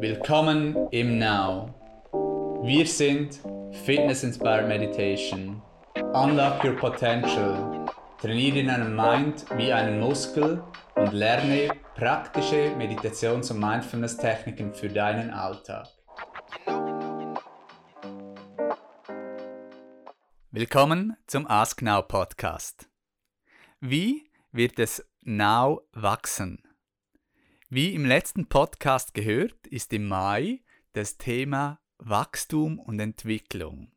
Willkommen im Now. Wir sind Fitness Inspired Meditation. Unlock your potential. Trainiere deinen Mind wie einen Muskel und lerne praktische Meditations- und Mindfulness-Techniken für deinen Alltag. Willkommen zum Ask Now Podcast. Wie wird es Now wachsen? Wie im letzten Podcast gehört, ist im Mai das Thema Wachstum und Entwicklung.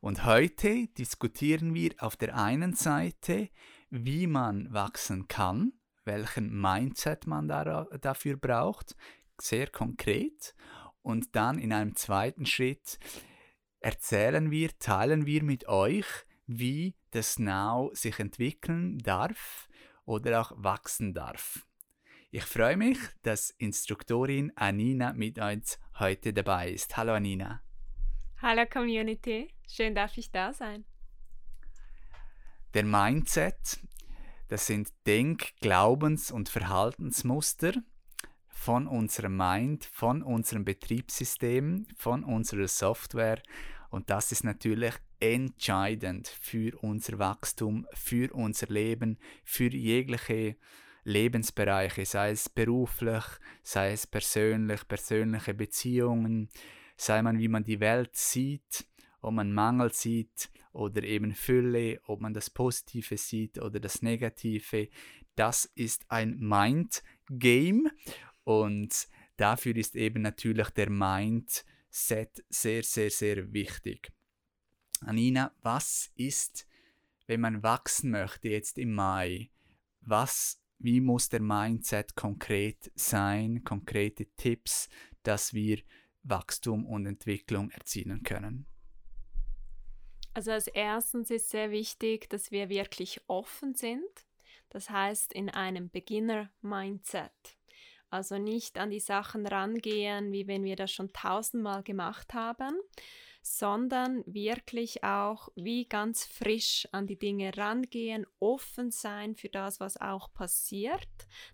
Und heute diskutieren wir auf der einen Seite, wie man wachsen kann, welchen Mindset man dafür braucht, sehr konkret. Und dann in einem zweiten Schritt erzählen wir, teilen wir mit euch, wie das Now sich entwickeln darf oder auch wachsen darf. Ich freue mich, dass Instruktorin Anina mit uns heute dabei ist. Hallo Anina. Hallo Community, schön darf ich da sein. Der Mindset, das sind Denk-, Glaubens- und Verhaltensmuster von unserem Mind, von unserem Betriebssystem, von unserer Software und das ist natürlich entscheidend für unser Wachstum, für unser Leben, für jegliche Lebensbereiche, sei es beruflich, sei es persönlich, persönliche Beziehungen, sei man, wie man die Welt sieht, ob man Mangel sieht oder eben Fülle, ob man das Positive sieht oder das Negative. Das ist ein Mind-Game und dafür ist eben natürlich der Mindset sehr, sehr, sehr wichtig. Anina, was ist, wenn man wachsen möchte jetzt im Mai? Was wie muss der Mindset konkret sein, konkrete Tipps, dass wir Wachstum und Entwicklung erzielen können? Also als erstens ist sehr wichtig, dass wir wirklich offen sind. Das heißt in einem Beginner-Mindset. Also nicht an die Sachen rangehen, wie wenn wir das schon tausendmal gemacht haben, sondern wirklich auch wie ganz frisch an die Dinge rangehen, offen sein für das, was auch passiert,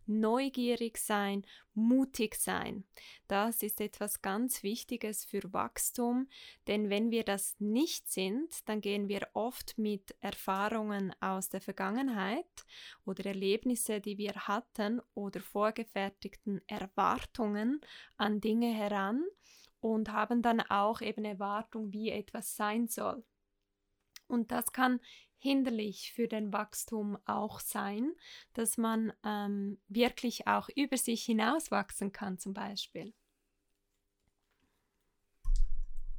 neugierig sein, mutig sein. Das ist etwas ganz Wichtiges für Wachstum, denn wenn wir das nicht sind, dann gehen wir oft mit Erfahrungen aus der Vergangenheit oder Erlebnisse, die wir hatten oder vorgefertigten Erwartungen an Dinge heran und haben dann auch eben Erwartung, wie etwas sein soll. Und das kann hinderlich für den Wachstum auch sein, dass man ähm, wirklich auch über sich hinauswachsen kann zum Beispiel.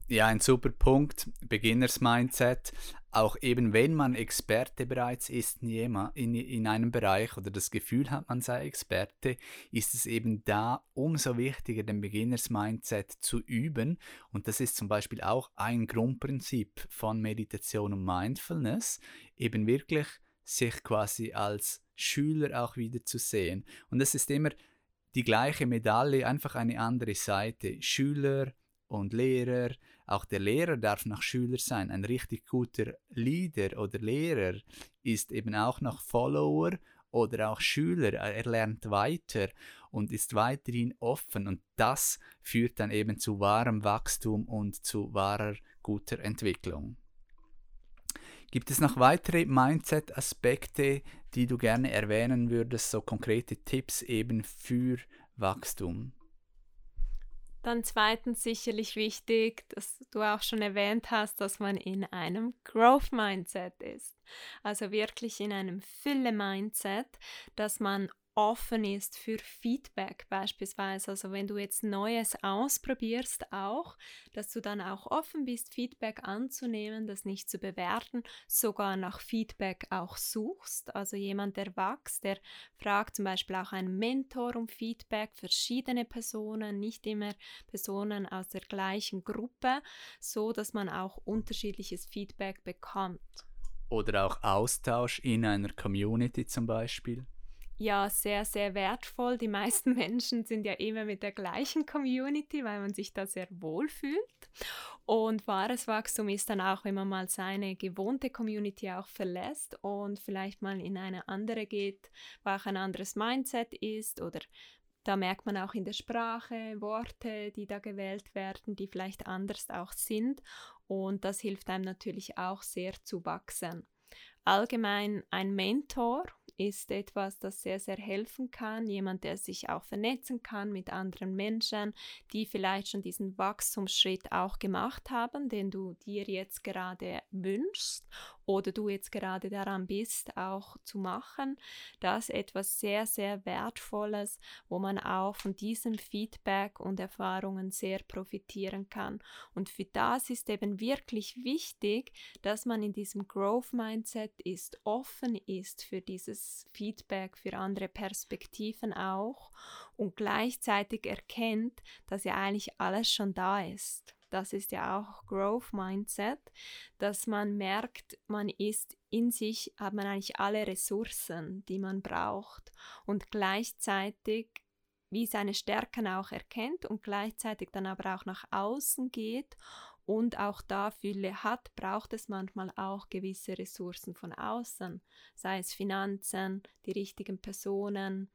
Ja, ein super Punkt. Beginners Mindset. Auch eben, wenn man Experte bereits ist in, in, in einem Bereich oder das Gefühl hat, man sei Experte, ist es eben da umso wichtiger, den Beginners Mindset zu üben. Und das ist zum Beispiel auch ein Grundprinzip von Meditation und Mindfulness, eben wirklich sich quasi als Schüler auch wieder zu sehen. Und das ist immer die gleiche Medaille, einfach eine andere Seite. Schüler und Lehrer, auch der Lehrer darf noch Schüler sein. Ein richtig guter Leader oder Lehrer ist eben auch noch Follower oder auch Schüler. Er lernt weiter und ist weiterhin offen und das führt dann eben zu wahrem Wachstum und zu wahrer guter Entwicklung. Gibt es noch weitere Mindset-Aspekte, die du gerne erwähnen würdest, so konkrete Tipps eben für Wachstum? Dann zweitens sicherlich wichtig, dass du auch schon erwähnt hast, dass man in einem Growth Mindset ist. Also wirklich in einem Fülle Mindset, dass man offen ist für Feedback beispielsweise. Also wenn du jetzt Neues ausprobierst auch, dass du dann auch offen bist, Feedback anzunehmen, das nicht zu bewerten, sogar nach Feedback auch suchst. Also jemand, der wächst, der fragt zum Beispiel auch einen Mentor um Feedback, verschiedene Personen, nicht immer Personen aus der gleichen Gruppe, so dass man auch unterschiedliches Feedback bekommt. Oder auch Austausch in einer Community zum Beispiel ja sehr, sehr wertvoll. Die meisten Menschen sind ja immer mit der gleichen Community, weil man sich da sehr wohl fühlt. Und wahres Wachstum ist dann auch, wenn man mal seine gewohnte Community auch verlässt und vielleicht mal in eine andere geht, wo auch ein anderes Mindset ist oder Da merkt man auch in der Sprache Worte, die da gewählt werden, die vielleicht anders auch sind. Und das hilft einem natürlich auch sehr zu wachsen. Allgemein ein Mentor ist etwas, das sehr, sehr helfen kann. Jemand, der sich auch vernetzen kann mit anderen Menschen, die vielleicht schon diesen Wachstumsschritt auch gemacht haben, den du dir jetzt gerade wünschst oder du jetzt gerade daran bist, auch zu machen. Das ist etwas sehr, sehr Wertvolles, wo man auch von diesem Feedback und Erfahrungen sehr profitieren kann. Und für das ist eben wirklich wichtig, dass man in diesem Growth Mindset ist, offen ist für dieses Feedback, für andere Perspektiven auch und gleichzeitig erkennt, dass ja eigentlich alles schon da ist das ist ja auch Growth Mindset, dass man merkt, man ist in sich, hat man eigentlich alle Ressourcen, die man braucht und gleichzeitig wie seine Stärken auch erkennt und gleichzeitig dann aber auch nach außen geht und auch da Fülle hat, braucht es manchmal auch gewisse Ressourcen von außen, sei es Finanzen, die richtigen Personen,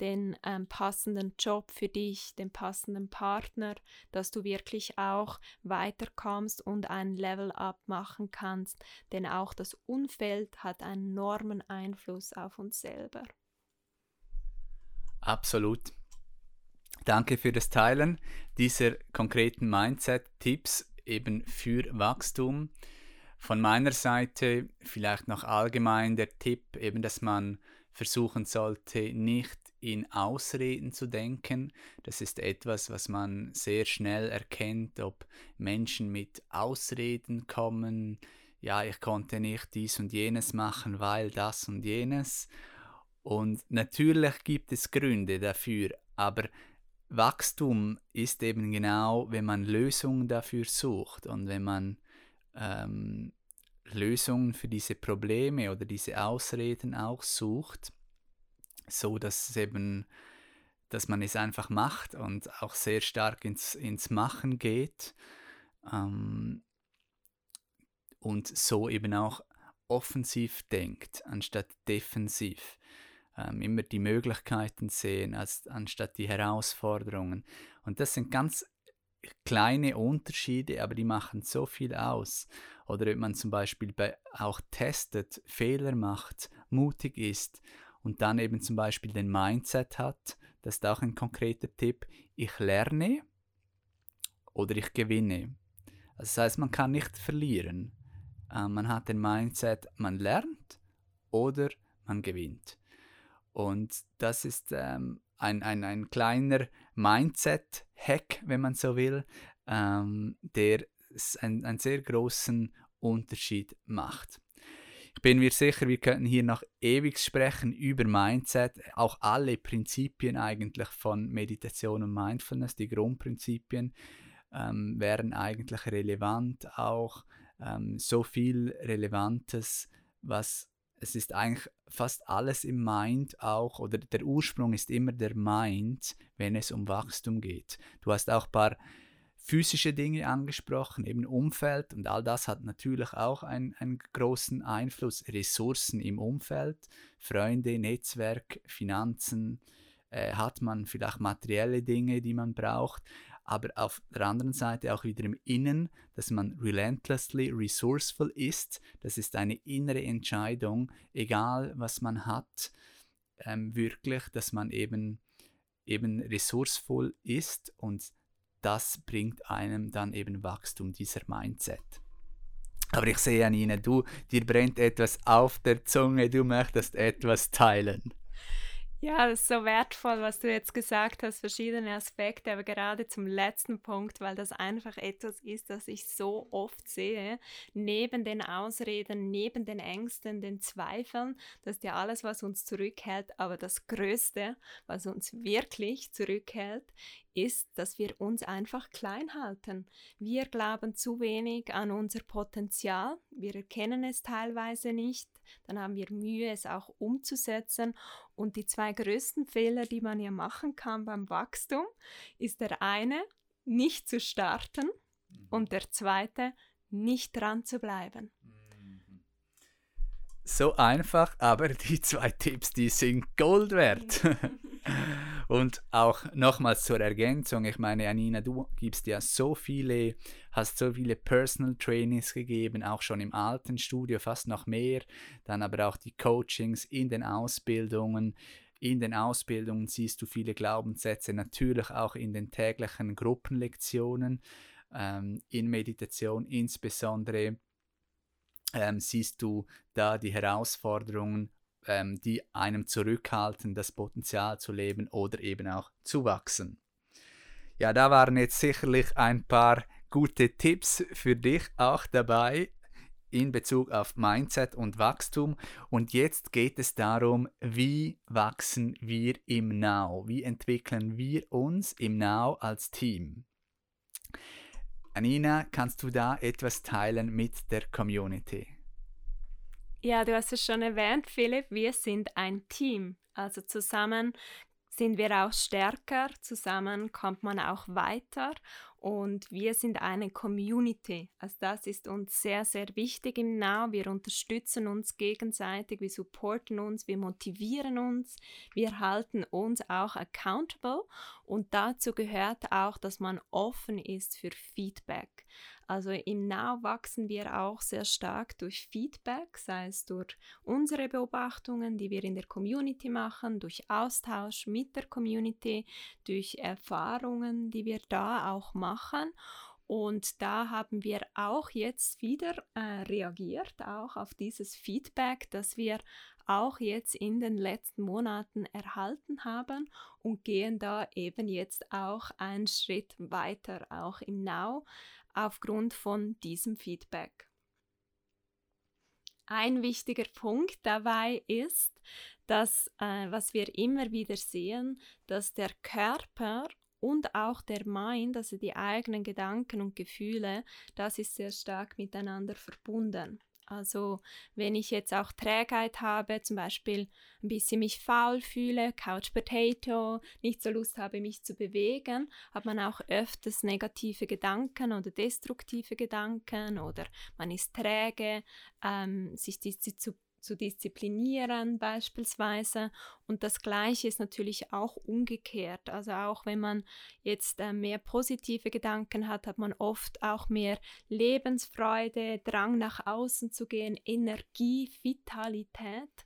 den ähm, passenden Job für dich, den passenden Partner, dass du wirklich auch weiterkommst und ein Level-up machen kannst, denn auch das Umfeld hat einen enormen Einfluss auf uns selber. Absolut. Danke für das Teilen dieser konkreten Mindset-Tipps eben für Wachstum. Von meiner Seite vielleicht noch allgemein der Tipp, eben, dass man versuchen sollte, nicht in Ausreden zu denken. Das ist etwas, was man sehr schnell erkennt, ob Menschen mit Ausreden kommen. Ja, ich konnte nicht dies und jenes machen, weil das und jenes. Und natürlich gibt es Gründe dafür, aber Wachstum ist eben genau, wenn man Lösungen dafür sucht und wenn man ähm, Lösungen für diese Probleme oder diese Ausreden auch sucht so, dass eben, dass man es einfach macht und auch sehr stark ins, ins Machen geht ähm, und so eben auch offensiv denkt, anstatt defensiv. Ähm, immer die Möglichkeiten sehen, als, anstatt die Herausforderungen. Und das sind ganz kleine Unterschiede, aber die machen so viel aus. Oder wenn man zum Beispiel bei, auch testet, Fehler macht, mutig ist und dann eben zum Beispiel den Mindset hat, das ist auch ein konkreter Tipp, ich lerne oder ich gewinne. Also das heißt, man kann nicht verlieren. Äh, man hat den Mindset, man lernt oder man gewinnt. Und das ist ähm, ein, ein, ein kleiner Mindset-Hack, wenn man so will, ähm, der einen, einen sehr großen Unterschied macht. Ich bin mir sicher, wir könnten hier noch ewig sprechen über Mindset, auch alle Prinzipien eigentlich von Meditation und Mindfulness, die Grundprinzipien ähm, wären eigentlich relevant, auch ähm, so viel Relevantes, was es ist eigentlich fast alles im Mind auch, oder der Ursprung ist immer der Mind, wenn es um Wachstum geht. Du hast auch ein paar physische Dinge angesprochen, eben Umfeld und all das hat natürlich auch einen, einen großen Einfluss. Ressourcen im Umfeld, Freunde, Netzwerk, Finanzen, äh, hat man vielleicht materielle Dinge, die man braucht, aber auf der anderen Seite auch wieder im Innen, dass man relentlessly resourceful ist. Das ist eine innere Entscheidung, egal was man hat, ähm, wirklich, dass man eben eben ressourcevoll ist und das bringt einem dann eben Wachstum, dieser Mindset. Aber ich sehe an Ihnen, du, dir brennt etwas auf der Zunge, du möchtest etwas teilen. Ja, das ist so wertvoll, was du jetzt gesagt hast, verschiedene Aspekte, aber gerade zum letzten Punkt, weil das einfach etwas ist, das ich so oft sehe, neben den Ausreden, neben den Ängsten, den Zweifeln, das ist ja alles, was uns zurückhält, aber das Größte, was uns wirklich zurückhält, ist, dass wir uns einfach klein halten. Wir glauben zu wenig an unser Potenzial, wir erkennen es teilweise nicht, dann haben wir Mühe, es auch umzusetzen. Und die zwei größten Fehler, die man ja machen kann beim Wachstum, ist der eine, nicht zu starten mhm. und der zweite, nicht dran zu bleiben. Mhm. So einfach, aber die zwei Tipps, die sind Gold wert. Und auch nochmals zur Ergänzung, ich meine, Anina, du gibst ja so viele, hast so viele Personal Trainings gegeben, auch schon im alten Studio, fast noch mehr, dann aber auch die Coachings in den Ausbildungen. In den Ausbildungen siehst du viele Glaubenssätze, natürlich auch in den täglichen Gruppenlektionen, ähm, in Meditation insbesondere ähm, siehst du da die Herausforderungen, ähm, die einem zurückhalten, das Potenzial zu leben oder eben auch zu wachsen. Ja, da waren jetzt sicherlich ein paar gute Tipps für dich auch dabei in Bezug auf Mindset und Wachstum. Und jetzt geht es darum, wie wachsen wir im Now? Wie entwickeln wir uns im Now als Team? Anina, kannst du da etwas teilen mit der Community? Ja, du hast es schon erwähnt, Philipp, wir sind ein Team. Also zusammen sind wir auch stärker, zusammen kommt man auch weiter und wir sind eine Community. Also das ist uns sehr, sehr wichtig im Now. Wir unterstützen uns gegenseitig, wir supporten uns, wir motivieren uns, wir halten uns auch accountable und dazu gehört auch, dass man offen ist für Feedback. Also im Now wachsen wir auch sehr stark durch Feedback, sei es durch unsere Beobachtungen, die wir in der Community machen, durch Austausch mit der Community, durch Erfahrungen, die wir da auch machen. Und da haben wir auch jetzt wieder äh, reagiert, auch auf dieses Feedback, das wir auch jetzt in den letzten Monaten erhalten haben und gehen da eben jetzt auch einen Schritt weiter, auch im Now aufgrund von diesem Feedback. Ein wichtiger Punkt dabei ist, dass, äh, was wir immer wieder sehen, dass der Körper und auch der Mind, also die eigenen Gedanken und Gefühle, das ist sehr stark miteinander verbunden. Also wenn ich jetzt auch Trägheit habe, zum Beispiel ein bisschen mich faul fühle, Couch Potato, nicht so Lust habe, mich zu bewegen, hat man auch öfters negative Gedanken oder destruktive Gedanken oder man ist träge, ähm, sich zu zu disziplinieren beispielsweise. Und das Gleiche ist natürlich auch umgekehrt. Also auch wenn man jetzt äh, mehr positive Gedanken hat, hat man oft auch mehr Lebensfreude, Drang nach außen zu gehen, Energie, Vitalität.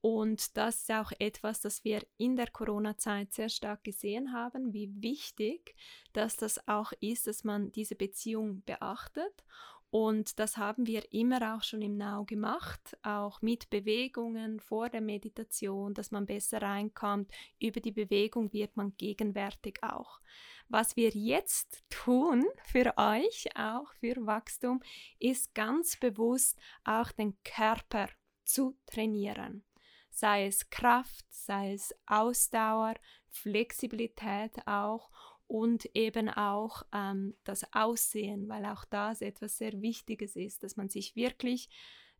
Und das ist auch etwas, das wir in der Corona-Zeit sehr stark gesehen haben, wie wichtig dass das auch ist, dass man diese Beziehung beachtet und das haben wir immer auch schon im Now gemacht, auch mit Bewegungen vor der Meditation, dass man besser reinkommt. Über die Bewegung wird man gegenwärtig auch. Was wir jetzt tun für euch, auch für Wachstum, ist ganz bewusst auch den Körper zu trainieren. Sei es Kraft, sei es Ausdauer, Flexibilität auch und eben auch ähm, das Aussehen, weil auch das etwas sehr Wichtiges ist, dass man sich wirklich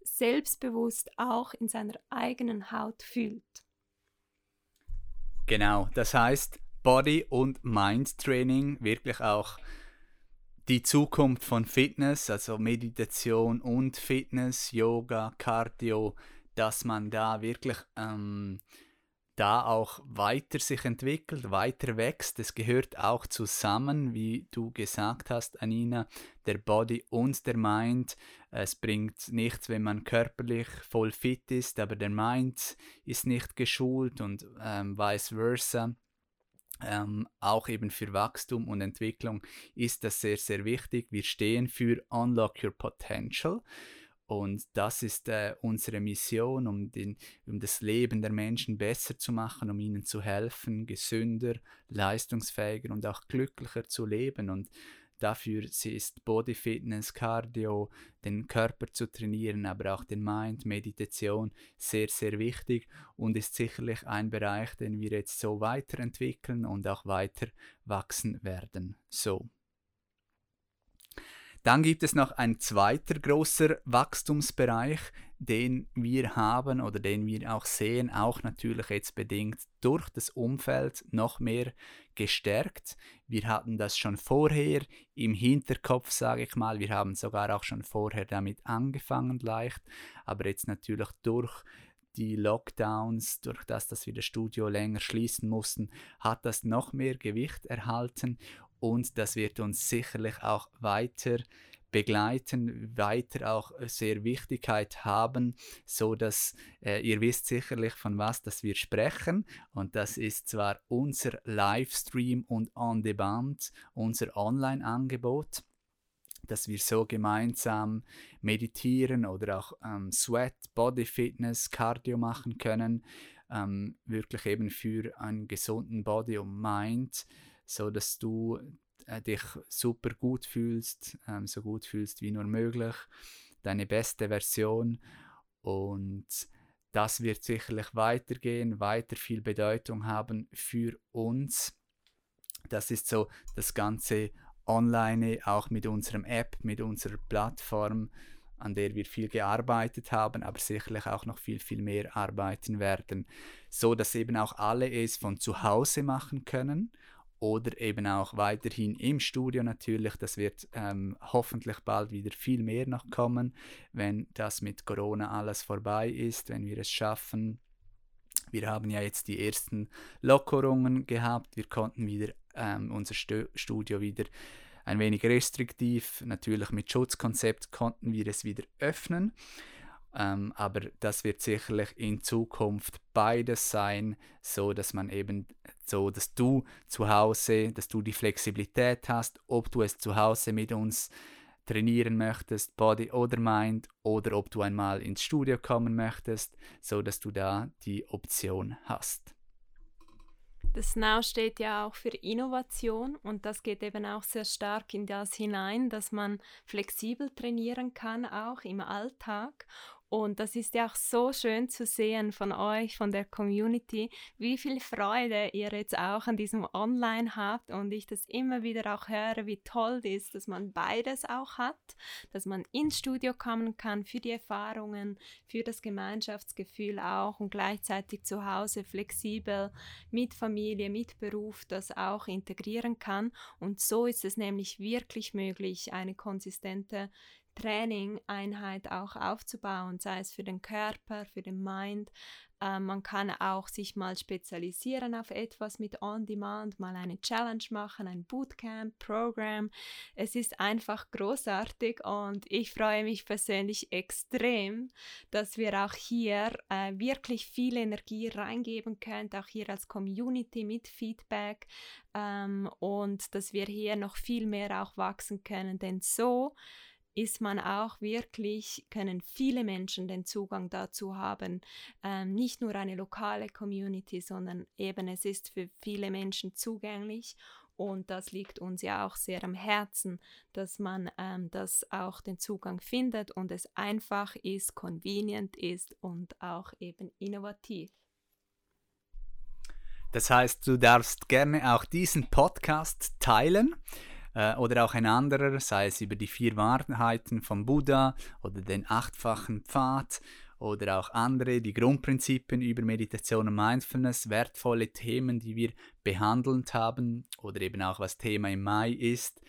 selbstbewusst auch in seiner eigenen Haut fühlt. Genau, das heißt Body- und Mind-Training, wirklich auch die Zukunft von Fitness, also Meditation und Fitness, Yoga, Cardio, dass man da wirklich ähm, da auch weiter sich entwickelt, weiter wächst. Es gehört auch zusammen, wie du gesagt hast, Anina, der Body und der Mind. Es bringt nichts, wenn man körperlich voll fit ist, aber der Mind ist nicht geschult und ähm, vice versa. Ähm, auch eben für Wachstum und Entwicklung ist das sehr, sehr wichtig. Wir stehen für Unlock Your Potential. Und das ist äh, unsere Mission, um, den, um das Leben der Menschen besser zu machen, um ihnen zu helfen, gesünder, leistungsfähiger und auch glücklicher zu leben. Und dafür ist Body Fitness, Cardio, den Körper zu trainieren, aber auch den Mind, Meditation sehr, sehr wichtig und ist sicherlich ein Bereich, den wir jetzt so weiterentwickeln und auch weiter wachsen werden. So. Dann gibt es noch ein zweiter großer Wachstumsbereich, den wir haben oder den wir auch sehen, auch natürlich jetzt bedingt durch das Umfeld noch mehr gestärkt. Wir hatten das schon vorher im Hinterkopf, sage ich mal. Wir haben sogar auch schon vorher damit angefangen leicht, aber jetzt natürlich durch die Lockdowns, durch das, dass wir das Studio länger schließen mussten, hat das noch mehr Gewicht erhalten und das wird uns sicherlich auch weiter begleiten, weiter auch sehr Wichtigkeit haben, so dass äh, ihr wisst sicherlich von was dass wir sprechen. Und das ist zwar unser Livestream und On Demand, unser Online-Angebot dass wir so gemeinsam meditieren oder auch ähm, Sweat, Body Fitness, Cardio machen können, ähm, wirklich eben für einen gesunden Body und Mind, so dass du äh, dich super gut fühlst, ähm, so gut fühlst wie nur möglich, deine beste Version. Und das wird sicherlich weitergehen, weiter viel Bedeutung haben für uns. Das ist so das ganze online, auch mit unserem App, mit unserer Plattform, an der wir viel gearbeitet haben, aber sicherlich auch noch viel, viel mehr arbeiten werden, so dass eben auch alle es von zu Hause machen können oder eben auch weiterhin im Studio natürlich. Das wird ähm, hoffentlich bald wieder viel mehr noch kommen, wenn das mit Corona alles vorbei ist, wenn wir es schaffen. Wir haben ja jetzt die ersten Lockerungen gehabt. Wir konnten wieder ähm, unser Stu Studio wieder ein wenig restriktiv, natürlich mit Schutzkonzept konnten wir es wieder öffnen. Ähm, aber das wird sicherlich in Zukunft beides sein, so dass man eben so, dass du zu Hause, dass du die Flexibilität hast, ob du es zu Hause mit uns trainieren möchtest, Body oder Mind, oder ob du einmal ins Studio kommen möchtest, so dass du da die Option hast. Das Now steht ja auch für Innovation und das geht eben auch sehr stark in das hinein, dass man flexibel trainieren kann, auch im Alltag und das ist ja auch so schön zu sehen von euch, von der Community, wie viel Freude ihr jetzt auch an diesem Online habt und ich das immer wieder auch höre, wie toll das ist, dass man beides auch hat, dass man ins Studio kommen kann für die Erfahrungen, für das Gemeinschaftsgefühl auch und gleichzeitig zu Hause flexibel mit Familie, mit Beruf das auch integrieren kann. Und so ist es nämlich wirklich möglich, eine konsistente Training-Einheit auch aufzubauen, sei es für den Körper, für den Mind. Äh, man kann auch sich mal spezialisieren auf etwas mit On-Demand, mal eine Challenge machen, ein Bootcamp, Programm. Es ist einfach großartig und ich freue mich persönlich extrem, dass wir auch hier äh, wirklich viel Energie reingeben können, auch hier als Community mit Feedback ähm, und dass wir hier noch viel mehr auch wachsen können, denn so ist man auch wirklich, können viele Menschen den Zugang dazu haben. Ähm, nicht nur eine lokale Community, sondern eben es ist für viele Menschen zugänglich. Und das liegt uns ja auch sehr am Herzen, dass man ähm, das auch den Zugang findet und es einfach ist, convenient ist und auch eben innovativ. Das heißt, du darfst gerne auch diesen Podcast teilen äh, oder auch ein anderer, sei es über die vier Wahrheiten von Buddha oder den achtfachen Pfad oder auch andere, die Grundprinzipien über Meditation und Mindfulness, wertvolle Themen, die wir behandelt haben oder eben auch was Thema im Mai ist.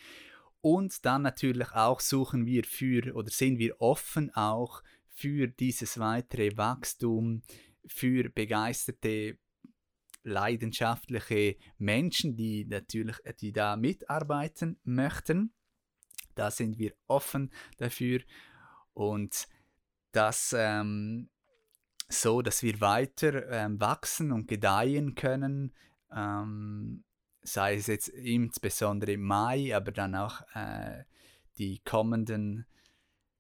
Und dann natürlich auch suchen wir für oder sind wir offen auch für dieses weitere Wachstum, für begeisterte leidenschaftliche Menschen, die natürlich, die da mitarbeiten möchten. Da sind wir offen dafür und das ähm, so, dass wir weiter ähm, wachsen und gedeihen können, ähm, sei es jetzt insbesondere im Mai, aber dann auch äh, die kommenden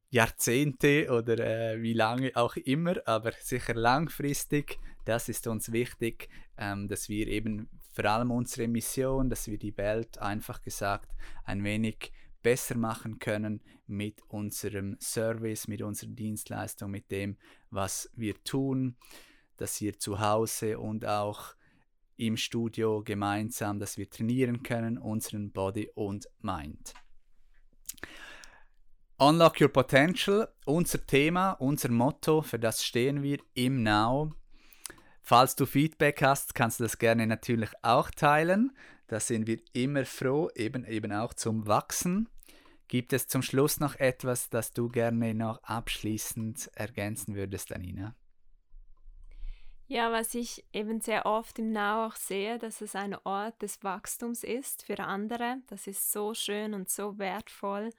Jahrzehnte oder äh, wie lange auch immer, aber sicher langfristig. Das ist uns wichtig, ähm, dass wir eben vor allem unsere Mission, dass wir die Welt einfach gesagt ein wenig besser machen können mit unserem Service, mit unserer Dienstleistung, mit dem, was wir tun, dass wir zu Hause und auch im Studio gemeinsam, dass wir trainieren können, unseren Body und Mind. Unlock Your Potential, unser Thema, unser Motto, für das stehen wir im Now. Falls du Feedback hast, kannst du das gerne natürlich auch teilen. Da sind wir immer froh, eben, eben auch zum Wachsen. Gibt es zum Schluss noch etwas, das du gerne noch abschließend ergänzen würdest, Anina? Ja, was ich eben sehr oft im Now auch sehe, dass es ein Ort des Wachstums ist für andere. Das ist so schön und so wertvoll,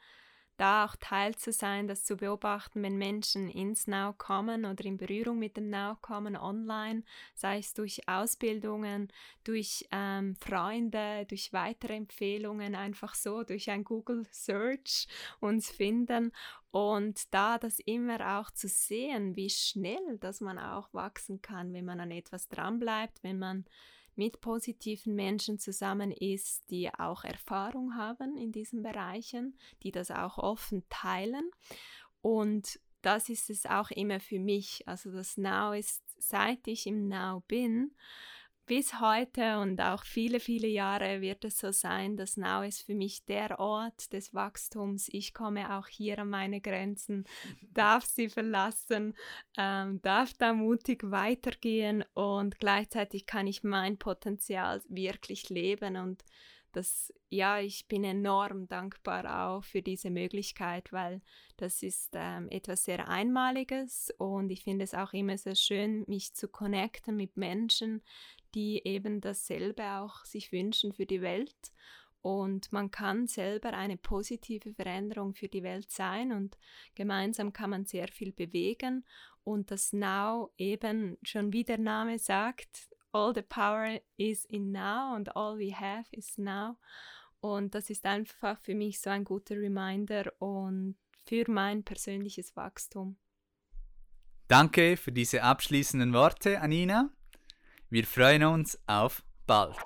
da auch Teil zu sein, das zu beobachten, wenn Menschen ins Now kommen oder in Berührung mit dem Now kommen, online, sei es durch Ausbildungen, durch ähm, Freunde, durch weitere Empfehlungen, einfach so durch ein Google Search uns finden. Und da das immer auch zu sehen, wie schnell, dass man auch wachsen kann, wenn man an etwas dranbleibt, wenn man mit positiven Menschen zusammen ist, die auch Erfahrung haben in diesen Bereichen, die das auch offen teilen. Und das ist es auch immer für mich. Also das Now ist, seit ich im Now bin, bis heute und auch viele, viele Jahre wird es so sein, dass Now ist für mich der Ort des Wachstums. Ich komme auch hier an meine Grenzen, darf sie verlassen, ähm, darf da mutig weitergehen und gleichzeitig kann ich mein Potenzial wirklich leben und das, ja, ich bin enorm dankbar auch für diese Möglichkeit, weil das ist ähm, etwas sehr Einmaliges und ich finde es auch immer sehr schön, mich zu connecten mit Menschen, die eben dasselbe auch sich wünschen für die Welt. Und man kann selber eine positive Veränderung für die Welt sein und gemeinsam kann man sehr viel bewegen. Und das Now eben schon wie der Name sagt, all the power is in now and all we have is now. Und das ist einfach für mich so ein guter Reminder und für mein persönliches Wachstum. Danke für diese abschließenden Worte, Anina. Wir freuen uns auf bald.